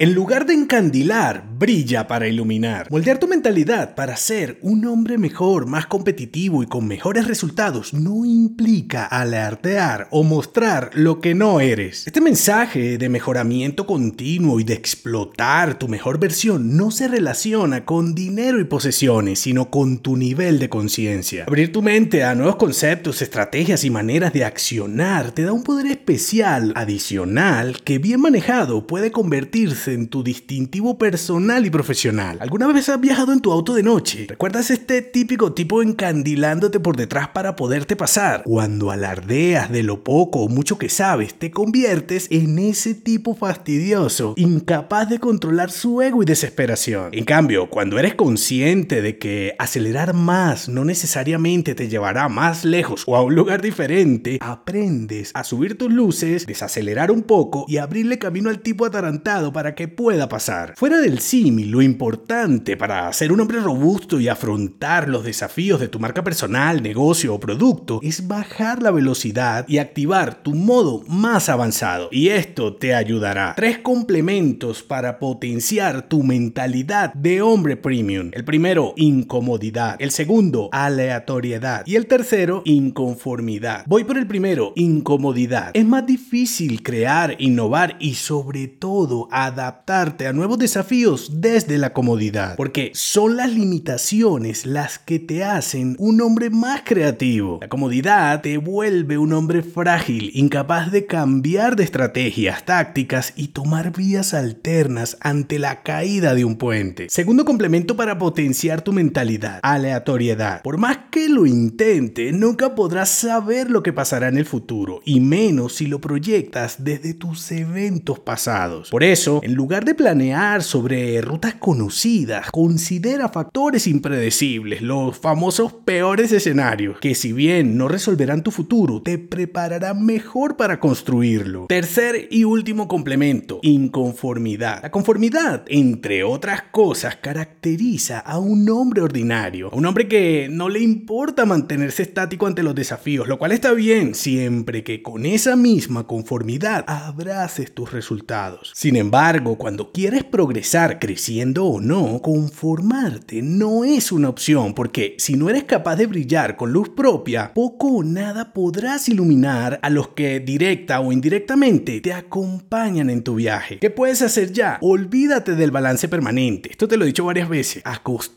En lugar de encandilar, brilla para iluminar. Moldear tu mentalidad para ser un hombre mejor, más competitivo y con mejores resultados no implica alardear o mostrar lo que no eres. Este mensaje de mejoramiento continuo y de explotar tu mejor versión no se relaciona con dinero y posesiones, sino con tu nivel de conciencia. Abrir tu mente a nuevos conceptos, estrategias y maneras de accionar te da un poder especial adicional que bien manejado puede convertirse en tu distintivo personal y profesional. ¿Alguna vez has viajado en tu auto de noche? ¿Recuerdas este típico tipo encandilándote por detrás para poderte pasar? Cuando alardeas de lo poco o mucho que sabes, te conviertes en ese tipo fastidioso, incapaz de controlar su ego y desesperación. En cambio, cuando eres consciente de que acelerar más no necesariamente te llevará más lejos o a un lugar diferente, aprendes a subir tus luces, desacelerar un poco y abrirle camino al tipo atarantado para que pueda pasar. Fuera del símil, lo importante para ser un hombre robusto y afrontar los desafíos de tu marca personal, negocio o producto es bajar la velocidad y activar tu modo más avanzado. Y esto te ayudará. Tres complementos para potenciar tu mentalidad de hombre premium. El primero, incomodidad. El segundo, aleatoriedad. Y el tercero, inconformidad. Voy por el primero, incomodidad. Es más difícil crear, innovar y sobre todo adaptar adaptarte a nuevos desafíos desde la comodidad, porque son las limitaciones las que te hacen un hombre más creativo. La comodidad te vuelve un hombre frágil, incapaz de cambiar de estrategias, tácticas y tomar vías alternas ante la caída de un puente. Segundo complemento para potenciar tu mentalidad, aleatoriedad. Por más que lo intente, nunca podrás saber lo que pasará en el futuro, y menos si lo proyectas desde tus eventos pasados. Por eso, en lugar de planear sobre rutas conocidas, considera factores impredecibles, los famosos peores escenarios, que si bien no resolverán tu futuro, te prepararán mejor para construirlo. Tercer y último complemento, inconformidad. La conformidad, entre otras cosas, caracteriza a un hombre ordinario, un hombre que no le importa mantenerse estático ante los desafíos, lo cual está bien siempre que con esa misma conformidad abraces tus resultados. Sin embargo, cuando quieres progresar creciendo o no, conformarte no es una opción porque si no eres capaz de brillar con luz propia, poco o nada podrás iluminar a los que directa o indirectamente te acompañan en tu viaje. ¿Qué puedes hacer ya? Olvídate del balance permanente. Esto te lo he dicho varias veces.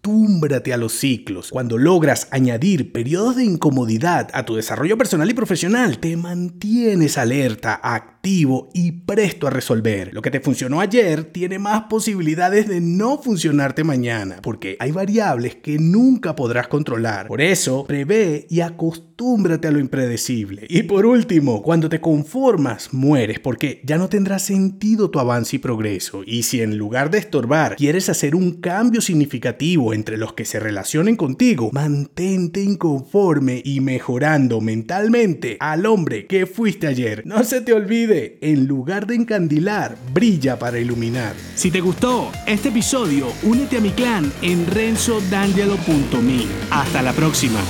Acostúmbrate a los ciclos. Cuando logras añadir periodos de incomodidad a tu desarrollo personal y profesional, te mantienes alerta, activo y presto a resolver. Lo que te funcionó ayer tiene más posibilidades de no funcionarte mañana, porque hay variables que nunca podrás controlar. Por eso, prevé y acostúmbrate a lo impredecible. Y por último, cuando te conformas, mueres, porque ya no tendrá sentido tu avance y progreso. Y si en lugar de estorbar, quieres hacer un cambio significativo entre los que se relacionen contigo, mantente inconforme y mejorando mentalmente al hombre que fuiste ayer. No se te olvide, en lugar de encandilar, brilla para iluminar. Si te gustó este episodio, únete a mi clan en renzodangelo.me. Hasta la próxima.